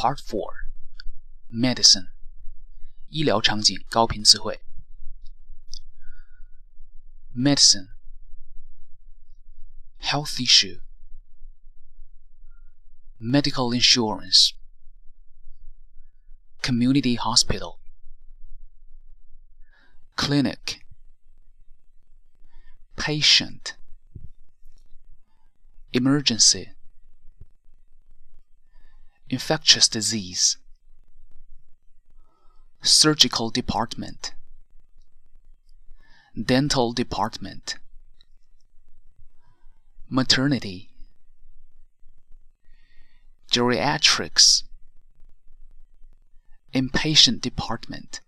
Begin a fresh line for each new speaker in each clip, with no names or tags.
Part Four Medicine 医疗场景高频词汇 Medicine Health issue Medical insurance Community hospital Clinic Patient Emergency infectious disease, surgical department, dental department, maternity, geriatrics, inpatient department,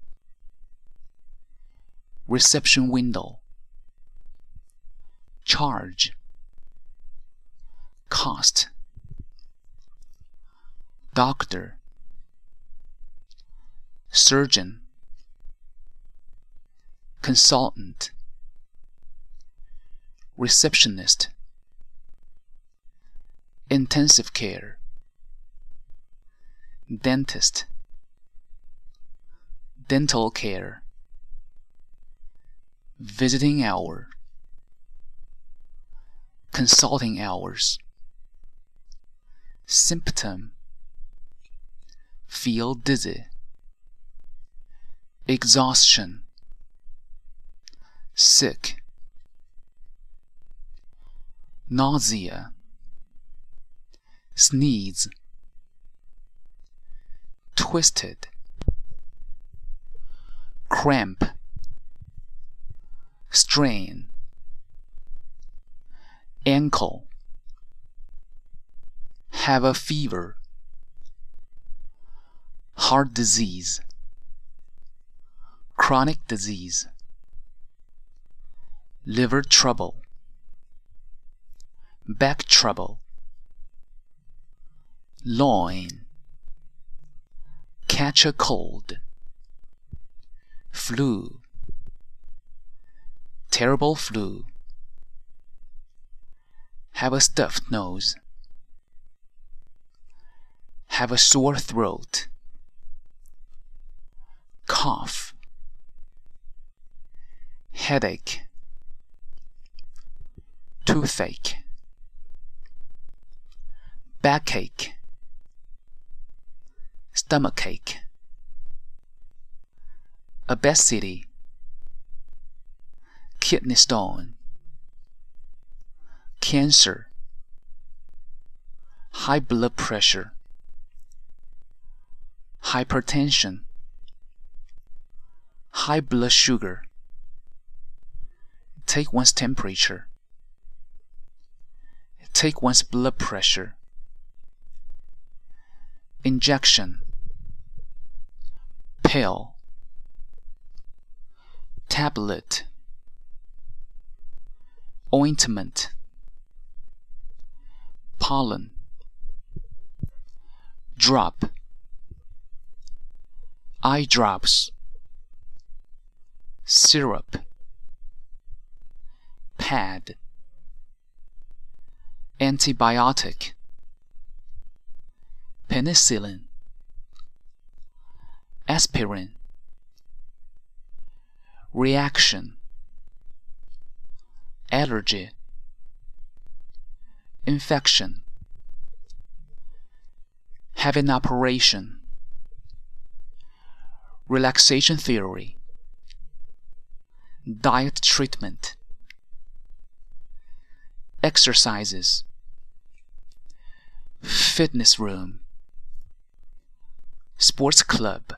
reception window, charge, cost doctor, surgeon, consultant, receptionist, intensive care, dentist, dental care, visiting hour, consulting hours, symptom feel dizzy, exhaustion, sick, nausea, sneeze, twisted, cramp, strain, ankle, have a fever heart disease, chronic disease, liver trouble, back trouble, loin, catch a cold, flu, terrible flu, have a stuffed nose, have a sore throat cough, headache, toothache, backache, stomachache, obesity, kidney stone, cancer, high blood pressure, hypertension high blood sugar. Take one's temperature. Take one's blood pressure. Injection. Pill. Tablet. Ointment. Pollen. Drop. Eye drops syrup, pad, antibiotic, penicillin, aspirin, reaction, allergy, infection, have an operation, relaxation theory diet treatment, exercises, fitness room, sports club,